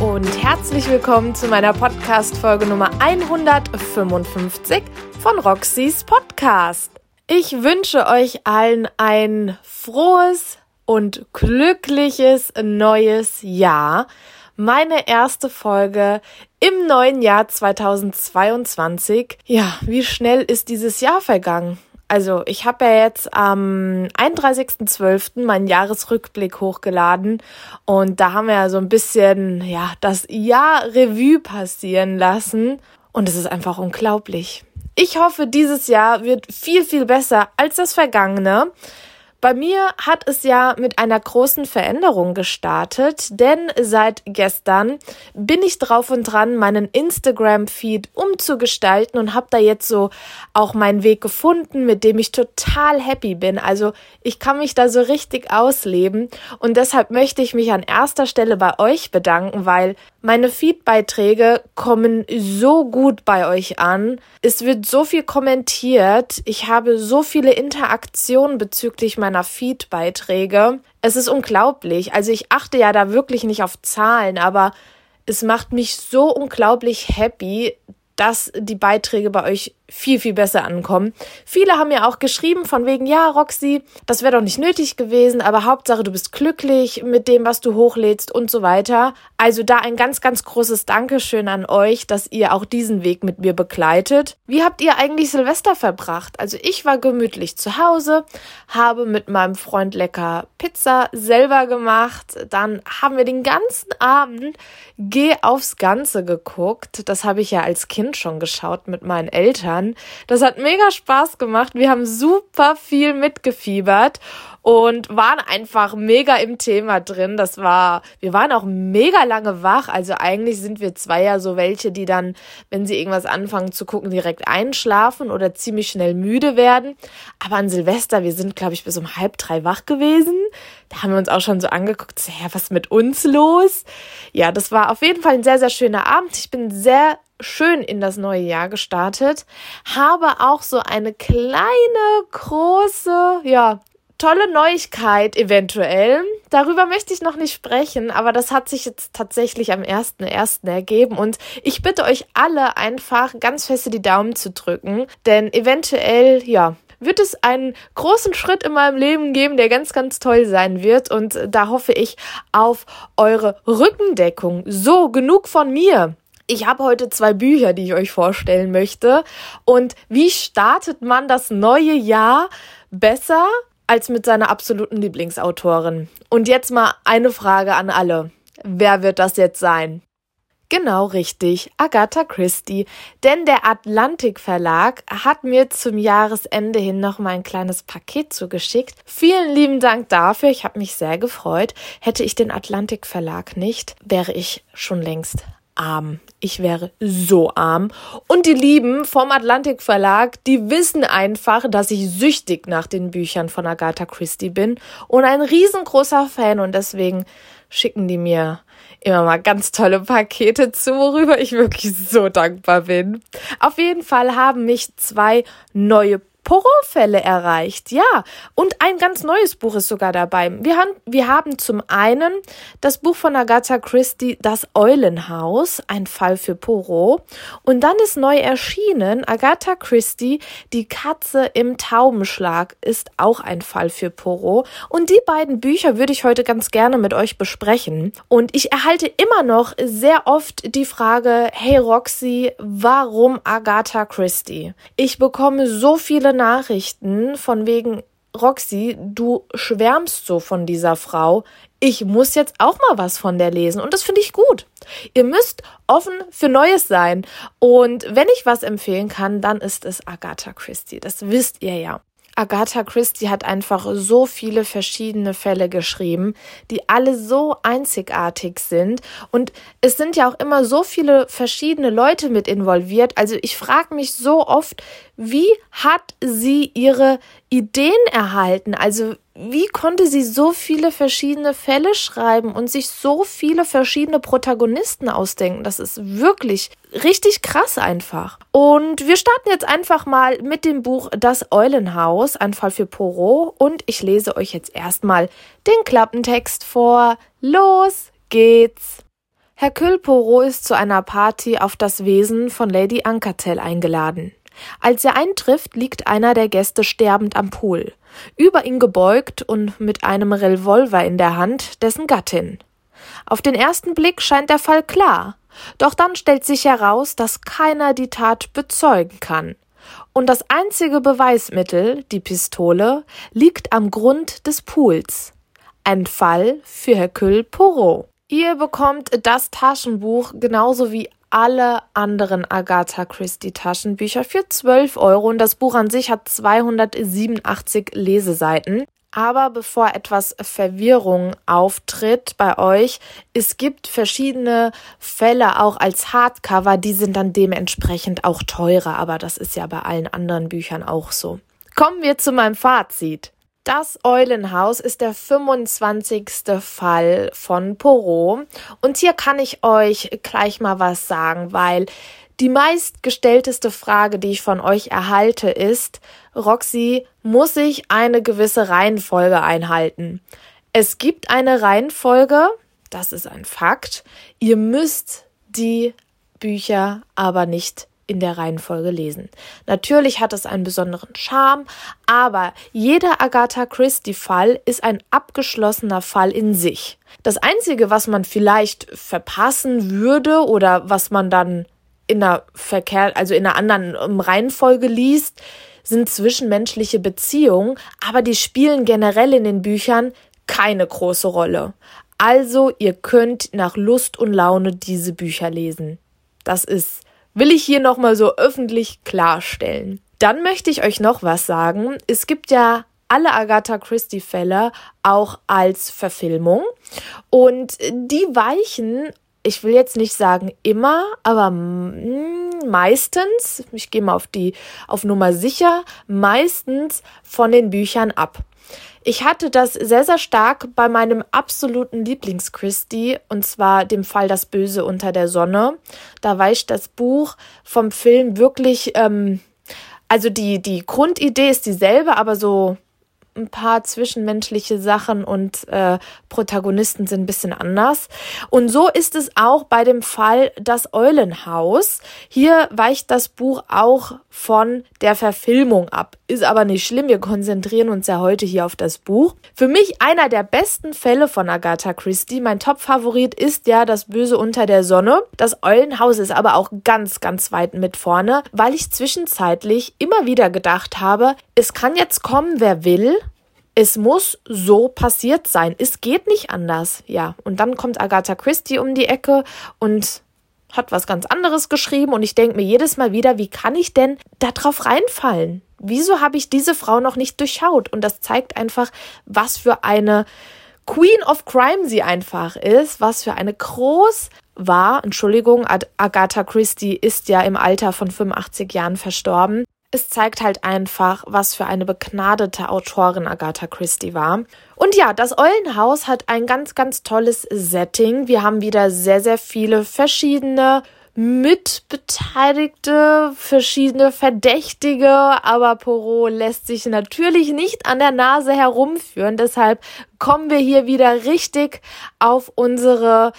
und herzlich willkommen zu meiner Podcast-Folge Nummer 155 von Roxys Podcast. Ich wünsche euch allen ein frohes und glückliches neues Jahr. Meine erste Folge im neuen Jahr 2022. Ja, wie schnell ist dieses Jahr vergangen? Also, ich habe ja jetzt am 31.12. meinen Jahresrückblick hochgeladen und da haben wir ja so ein bisschen, ja, das Jahr Revue passieren lassen und es ist einfach unglaublich. Ich hoffe, dieses Jahr wird viel, viel besser als das vergangene. Bei mir hat es ja mit einer großen Veränderung gestartet, denn seit gestern bin ich drauf und dran, meinen Instagram-Feed umzugestalten und habe da jetzt so auch meinen Weg gefunden, mit dem ich total happy bin. Also ich kann mich da so richtig ausleben und deshalb möchte ich mich an erster Stelle bei euch bedanken, weil meine Feed-Beiträge kommen so gut bei euch an. Es wird so viel kommentiert. Ich habe so viele Interaktionen bezüglich meiner Feed-Beiträge. Es ist unglaublich. Also ich achte ja da wirklich nicht auf Zahlen, aber es macht mich so unglaublich happy, dass die Beiträge bei euch viel, viel besser ankommen. Viele haben mir auch geschrieben von wegen, ja, Roxy, das wäre doch nicht nötig gewesen, aber Hauptsache, du bist glücklich mit dem, was du hochlädst und so weiter. Also da ein ganz, ganz großes Dankeschön an euch, dass ihr auch diesen Weg mit mir begleitet. Wie habt ihr eigentlich Silvester verbracht? Also ich war gemütlich zu Hause, habe mit meinem Freund lecker Pizza selber gemacht. Dann haben wir den ganzen Abend Geh aufs Ganze geguckt. Das habe ich ja als Kind schon geschaut mit meinen Eltern an. Das hat mega Spaß gemacht. Wir haben super viel mitgefiebert und waren einfach mega im Thema drin. Das war, wir waren auch mega lange wach. Also eigentlich sind wir zwei ja so welche, die dann, wenn sie irgendwas anfangen zu gucken, direkt einschlafen oder ziemlich schnell müde werden. Aber an Silvester, wir sind, glaube ich, bis um halb drei wach gewesen. Da haben wir uns auch schon so angeguckt, so, ja, was mit uns los? Ja, das war auf jeden Fall ein sehr, sehr schöner Abend. Ich bin sehr schön in das neue Jahr gestartet, habe auch so eine kleine, große, ja, tolle Neuigkeit eventuell. Darüber möchte ich noch nicht sprechen, aber das hat sich jetzt tatsächlich am 1.1. ergeben und ich bitte euch alle einfach ganz feste die Daumen zu drücken, denn eventuell, ja, wird es einen großen Schritt in meinem Leben geben, der ganz, ganz toll sein wird. Und da hoffe ich auf eure Rückendeckung. So, genug von mir. Ich habe heute zwei Bücher, die ich euch vorstellen möchte. Und wie startet man das neue Jahr besser als mit seiner absoluten Lieblingsautorin? Und jetzt mal eine Frage an alle. Wer wird das jetzt sein? Genau richtig, Agatha Christie. Denn der Atlantik Verlag hat mir zum Jahresende hin noch mal ein kleines Paket zugeschickt. Vielen lieben Dank dafür. Ich habe mich sehr gefreut. Hätte ich den Atlantik Verlag nicht, wäre ich schon längst arm. Ich wäre so arm. Und die Lieben vom Atlantik Verlag, die wissen einfach, dass ich süchtig nach den Büchern von Agatha Christie bin und ein riesengroßer Fan und deswegen schicken die mir immer mal ganz tolle Pakete zu, worüber ich wirklich so dankbar bin. Auf jeden Fall haben mich zwei neue Porofälle erreicht, ja. Und ein ganz neues Buch ist sogar dabei. Wir haben, wir haben zum einen das Buch von Agatha Christie, Das Eulenhaus, ein Fall für Poro. Und dann ist neu erschienen, Agatha Christie, Die Katze im Taubenschlag, ist auch ein Fall für Poro. Und die beiden Bücher würde ich heute ganz gerne mit euch besprechen. Und ich erhalte immer noch sehr oft die Frage, hey Roxy, warum Agatha Christie? Ich bekomme so viele Nachrichten von wegen, Roxy, du schwärmst so von dieser Frau. Ich muss jetzt auch mal was von der lesen. Und das finde ich gut. Ihr müsst offen für Neues sein. Und wenn ich was empfehlen kann, dann ist es Agatha Christie. Das wisst ihr ja. Agatha Christie hat einfach so viele verschiedene Fälle geschrieben, die alle so einzigartig sind. Und es sind ja auch immer so viele verschiedene Leute mit involviert. Also ich frage mich so oft, wie hat sie ihre Ideen erhalten? Also wie konnte sie so viele verschiedene Fälle schreiben und sich so viele verschiedene Protagonisten ausdenken? Das ist wirklich richtig krass einfach. Und wir starten jetzt einfach mal mit dem Buch Das Eulenhaus, ein Fall für Poirot. Und ich lese euch jetzt erstmal den Klappentext vor. Los geht's! Hercule Poirot ist zu einer Party auf das Wesen von Lady Ankertell eingeladen. Als er eintrifft, liegt einer der Gäste sterbend am Pool. Über ihn gebeugt und mit einem Revolver in der Hand dessen Gattin. Auf den ersten Blick scheint der Fall klar. Doch dann stellt sich heraus, dass keiner die Tat bezeugen kann. Und das einzige Beweismittel, die Pistole, liegt am Grund des Pools. Ein Fall für Hercule Poirot. Ihr bekommt das Taschenbuch genauso wie alle anderen Agatha Christie Taschenbücher für 12 Euro und das Buch an sich hat 287 Leseseiten. Aber bevor etwas Verwirrung auftritt bei euch, es gibt verschiedene Fälle auch als Hardcover, die sind dann dementsprechend auch teurer, aber das ist ja bei allen anderen Büchern auch so. Kommen wir zu meinem Fazit. Das Eulenhaus ist der 25. Fall von Porot. Und hier kann ich euch gleich mal was sagen, weil die meistgestellteste Frage, die ich von euch erhalte, ist, Roxy, muss ich eine gewisse Reihenfolge einhalten? Es gibt eine Reihenfolge, das ist ein Fakt. Ihr müsst die Bücher aber nicht in der Reihenfolge lesen. Natürlich hat es einen besonderen Charme, aber jeder Agatha Christie-Fall ist ein abgeschlossener Fall in sich. Das Einzige, was man vielleicht verpassen würde oder was man dann in einer Verkehr, also in einer anderen Reihenfolge liest, sind zwischenmenschliche Beziehungen, aber die spielen generell in den Büchern keine große Rolle. Also ihr könnt nach Lust und Laune diese Bücher lesen. Das ist will ich hier nochmal so öffentlich klarstellen. Dann möchte ich euch noch was sagen. Es gibt ja alle Agatha Christie Fälle auch als Verfilmung und die weichen ich will jetzt nicht sagen immer, aber meistens, ich gehe mal auf die auf Nummer sicher, meistens von den Büchern ab. Ich hatte das sehr, sehr stark bei meinem absoluten Lieblings-Christie, und zwar dem Fall Das Böse unter der Sonne. Da weicht das Buch vom Film wirklich, ähm, also die, die Grundidee ist dieselbe, aber so ein paar zwischenmenschliche Sachen und äh, Protagonisten sind ein bisschen anders. Und so ist es auch bei dem Fall Das Eulenhaus. Hier weicht das Buch auch von der Verfilmung ab. Ist aber nicht schlimm, wir konzentrieren uns ja heute hier auf das Buch. Für mich einer der besten Fälle von Agatha Christie. Mein Top-Favorit ist ja Das Böse unter der Sonne. Das Eulenhaus ist aber auch ganz, ganz weit mit vorne, weil ich zwischenzeitlich immer wieder gedacht habe, es kann jetzt kommen, wer will es muss so passiert sein. Es geht nicht anders. Ja, und dann kommt Agatha Christie um die Ecke und hat was ganz anderes geschrieben und ich denke mir jedes Mal wieder, wie kann ich denn da drauf reinfallen? Wieso habe ich diese Frau noch nicht durchschaut? Und das zeigt einfach, was für eine Queen of Crime sie einfach ist, was für eine groß war, Entschuldigung, Agatha Christie ist ja im Alter von 85 Jahren verstorben es zeigt halt einfach, was für eine begnadete Autorin Agatha Christie war. Und ja, das Eulenhaus hat ein ganz, ganz tolles Setting. Wir haben wieder sehr, sehr viele verschiedene Mitbeteiligte, verschiedene Verdächtige, aber Poirot lässt sich natürlich nicht an der Nase herumführen. Deshalb kommen wir hier wieder richtig auf unsere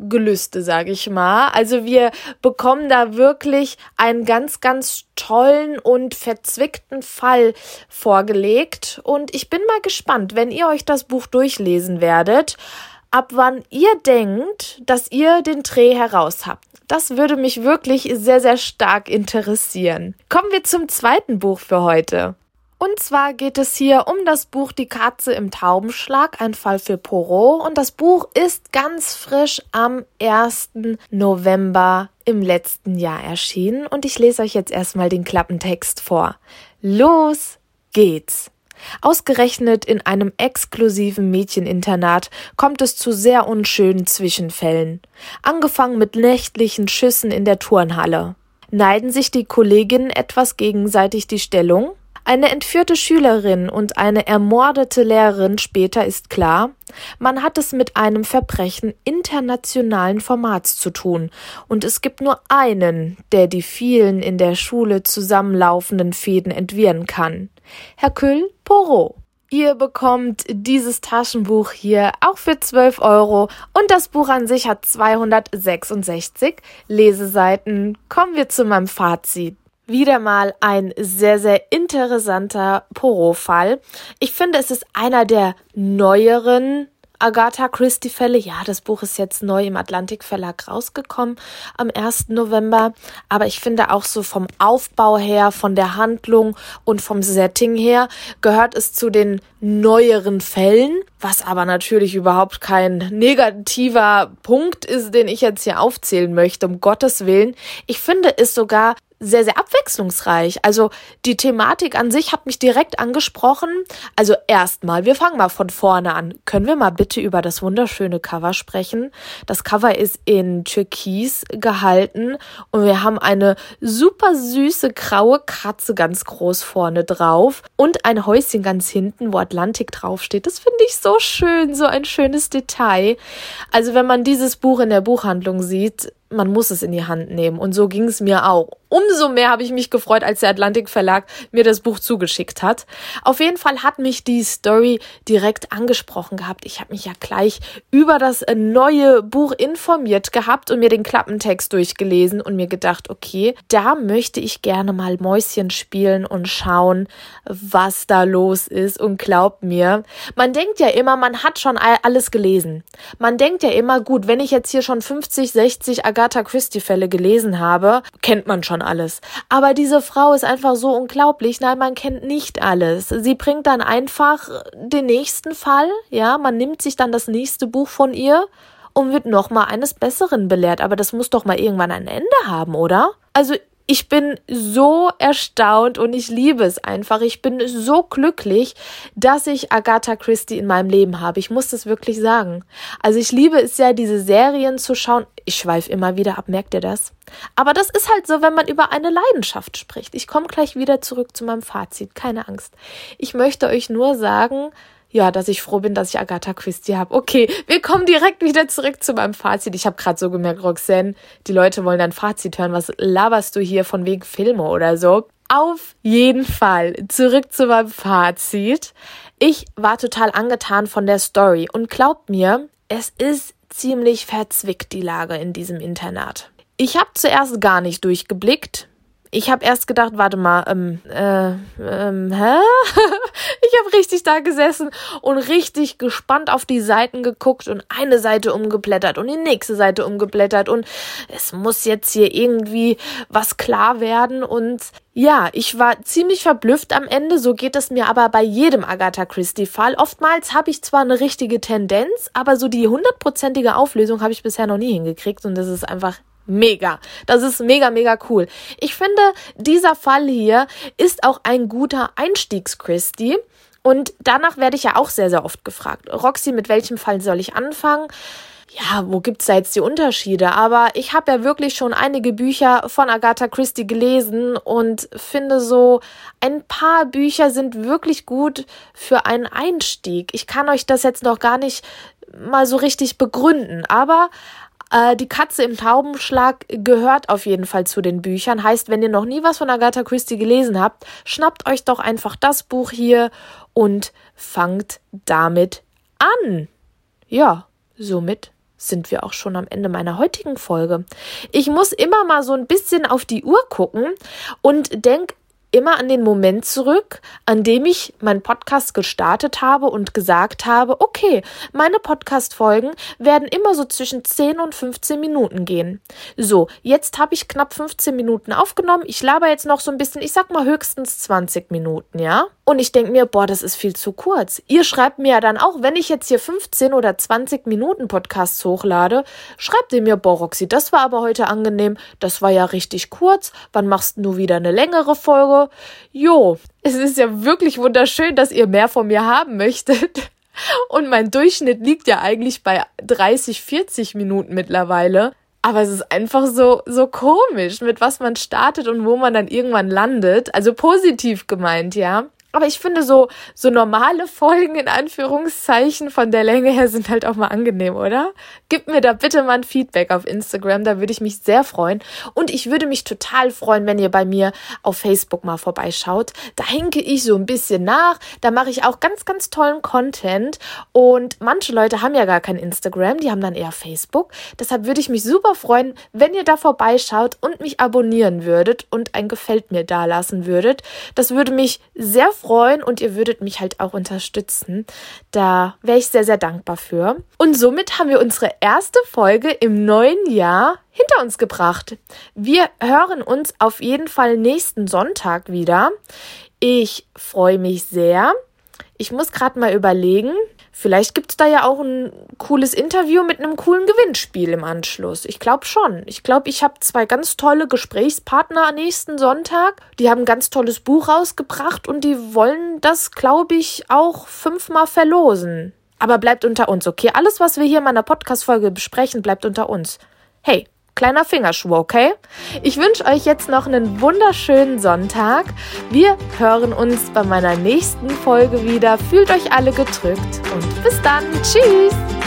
Detektivgelüste, sage ich mal. Also wir bekommen da wirklich einen ganz, ganz tollen und verzwickten Fall vorgelegt. Und ich bin mal gespannt, wenn ihr euch das Buch durchlesen werdet, ab wann ihr denkt, dass ihr den Dreh heraus habt. Das würde mich wirklich sehr, sehr stark interessieren. Kommen wir zum zweiten Buch für heute. Und zwar geht es hier um das Buch Die Katze im Taubenschlag, ein Fall für Porot. Und das Buch ist ganz frisch am 1. November im letzten Jahr erschienen. Und ich lese euch jetzt erstmal den Klappentext vor. Los geht's! Ausgerechnet in einem exklusiven Mädcheninternat kommt es zu sehr unschönen Zwischenfällen. Angefangen mit nächtlichen Schüssen in der Turnhalle. Neiden sich die Kolleginnen etwas gegenseitig die Stellung? Eine entführte Schülerin und eine ermordete Lehrerin später ist klar, man hat es mit einem Verbrechen internationalen Formats zu tun, und es gibt nur einen, der die vielen in der Schule zusammenlaufenden Fäden entwirren kann. Hercule Poirot. Ihr bekommt dieses Taschenbuch hier auch für 12 Euro und das Buch an sich hat 266 Leseseiten. Kommen wir zu meinem Fazit. Wieder mal ein sehr, sehr interessanter Poro-Fall. Ich finde, es ist einer der neueren Agatha Christie Fälle. Ja, das Buch ist jetzt neu im Atlantik Verlag rausgekommen am 1. November. Aber ich finde auch so vom Aufbau her, von der Handlung und vom Setting her gehört es zu den neueren Fällen, was aber natürlich überhaupt kein negativer Punkt ist, den ich jetzt hier aufzählen möchte, um Gottes Willen. Ich finde es sogar sehr, sehr abwechslungsreich. Also die Thematik an sich hat mich direkt angesprochen. Also erstmal, wir fangen mal von vorne an. Können wir mal bitte über das wunderschöne Cover sprechen? Das Cover ist in Türkis gehalten und wir haben eine super süße graue Katze ganz groß vorne drauf und ein Häuschen ganz hinten, wo Atlantik draufsteht. Das finde ich so schön, so ein schönes Detail. Also wenn man dieses Buch in der Buchhandlung sieht, man muss es in die Hand nehmen. Und so ging es mir auch. Umso mehr habe ich mich gefreut, als der Atlantik Verlag mir das Buch zugeschickt hat. Auf jeden Fall hat mich die Story direkt angesprochen gehabt. Ich habe mich ja gleich über das neue Buch informiert gehabt und mir den Klappentext durchgelesen und mir gedacht, okay, da möchte ich gerne mal Mäuschen spielen und schauen, was da los ist. Und glaubt mir, man denkt ja immer, man hat schon alles gelesen. Man denkt ja immer, gut, wenn ich jetzt hier schon 50, 60 Agatha Christie-Fälle gelesen habe, kennt man schon alles. Aber diese Frau ist einfach so unglaublich. Nein, man kennt nicht alles. Sie bringt dann einfach den nächsten Fall, ja, man nimmt sich dann das nächste Buch von ihr und wird nochmal eines Besseren belehrt. Aber das muss doch mal irgendwann ein Ende haben, oder? Also ich bin so erstaunt und ich liebe es einfach. Ich bin so glücklich, dass ich Agatha Christie in meinem Leben habe. Ich muss das wirklich sagen. Also ich liebe es ja, diese Serien zu schauen. Ich schweife immer wieder ab, merkt ihr das? Aber das ist halt so, wenn man über eine Leidenschaft spricht. Ich komme gleich wieder zurück zu meinem Fazit. Keine Angst. Ich möchte euch nur sagen, ja, dass ich froh bin, dass ich Agatha Christie habe. Okay, wir kommen direkt wieder zurück zu meinem Fazit. Ich habe gerade so gemerkt, Roxanne, die Leute wollen dein Fazit hören. Was laberst du hier von wegen Filme oder so? Auf jeden Fall zurück zu meinem Fazit. Ich war total angetan von der Story und glaubt mir, es ist ziemlich verzwickt die Lage in diesem Internat. Ich habe zuerst gar nicht durchgeblickt, ich habe erst gedacht, warte mal, ähm, äh, ähm, hä? ich habe richtig da gesessen und richtig gespannt auf die Seiten geguckt und eine Seite umgeblättert und die nächste Seite umgeblättert und es muss jetzt hier irgendwie was klar werden und ja, ich war ziemlich verblüfft am Ende, so geht es mir aber bei jedem Agatha Christie Fall. Oftmals habe ich zwar eine richtige Tendenz, aber so die hundertprozentige Auflösung habe ich bisher noch nie hingekriegt und das ist einfach mega. Das ist mega, mega cool. Ich finde, dieser Fall hier ist auch ein guter Einstiegs-Christie. Und danach werde ich ja auch sehr, sehr oft gefragt. Roxy, mit welchem Fall soll ich anfangen? Ja, wo gibt's da jetzt die Unterschiede? Aber ich habe ja wirklich schon einige Bücher von Agatha Christie gelesen und finde so, ein paar Bücher sind wirklich gut für einen Einstieg. Ich kann euch das jetzt noch gar nicht mal so richtig begründen, aber äh, die Katze im Taubenschlag gehört auf jeden Fall zu den Büchern. Heißt, wenn ihr noch nie was von Agatha Christie gelesen habt, schnappt euch doch einfach das Buch hier und fangt damit an. Ja, somit sind wir auch schon am Ende meiner heutigen Folge. Ich muss immer mal so ein bisschen auf die Uhr gucken und denk immer an den Moment zurück, an dem ich meinen Podcast gestartet habe und gesagt habe, okay, meine Podcast-Folgen werden immer so zwischen 10 und 15 Minuten gehen. So, jetzt habe ich knapp 15 Minuten aufgenommen. Ich laber jetzt noch so ein bisschen, ich sag mal höchstens 20 Minuten, ja? Und ich denke mir, boah, das ist viel zu kurz. Ihr schreibt mir ja dann auch, wenn ich jetzt hier 15 oder 20 Minuten Podcasts hochlade, schreibt ihr mir, boah, Roxy, das war aber heute angenehm, das war ja richtig kurz, wann machst du wieder eine längere Folge? Jo, es ist ja wirklich wunderschön, dass ihr mehr von mir haben möchtet. Und mein Durchschnitt liegt ja eigentlich bei 30, 40 Minuten mittlerweile. Aber es ist einfach so, so komisch, mit was man startet und wo man dann irgendwann landet. Also positiv gemeint, ja. Aber ich finde so, so normale Folgen in Anführungszeichen von der Länge her sind halt auch mal angenehm, oder? Gib mir da bitte mal ein Feedback auf Instagram, da würde ich mich sehr freuen. Und ich würde mich total freuen, wenn ihr bei mir auf Facebook mal vorbeischaut. Da hinke ich so ein bisschen nach, da mache ich auch ganz, ganz tollen Content. Und manche Leute haben ja gar kein Instagram, die haben dann eher Facebook. Deshalb würde ich mich super freuen, wenn ihr da vorbeischaut und mich abonnieren würdet und ein Gefällt mir da lassen würdet. Das würde mich sehr freuen und ihr würdet mich halt auch unterstützen. Da wäre ich sehr, sehr dankbar für. Und somit haben wir unsere erste Folge im neuen Jahr hinter uns gebracht. Wir hören uns auf jeden Fall nächsten Sonntag wieder. Ich freue mich sehr. Ich muss gerade mal überlegen, Vielleicht gibt es da ja auch ein cooles Interview mit einem coolen Gewinnspiel im Anschluss. Ich glaube schon. Ich glaube, ich habe zwei ganz tolle Gesprächspartner nächsten Sonntag. Die haben ein ganz tolles Buch rausgebracht und die wollen das, glaube ich, auch fünfmal verlosen. Aber bleibt unter uns, okay? Alles, was wir hier in meiner Podcast-Folge besprechen, bleibt unter uns. Hey, Kleiner Fingerschwur, okay? Ich wünsche euch jetzt noch einen wunderschönen Sonntag. Wir hören uns bei meiner nächsten Folge wieder. Fühlt euch alle gedrückt und bis dann. Tschüss!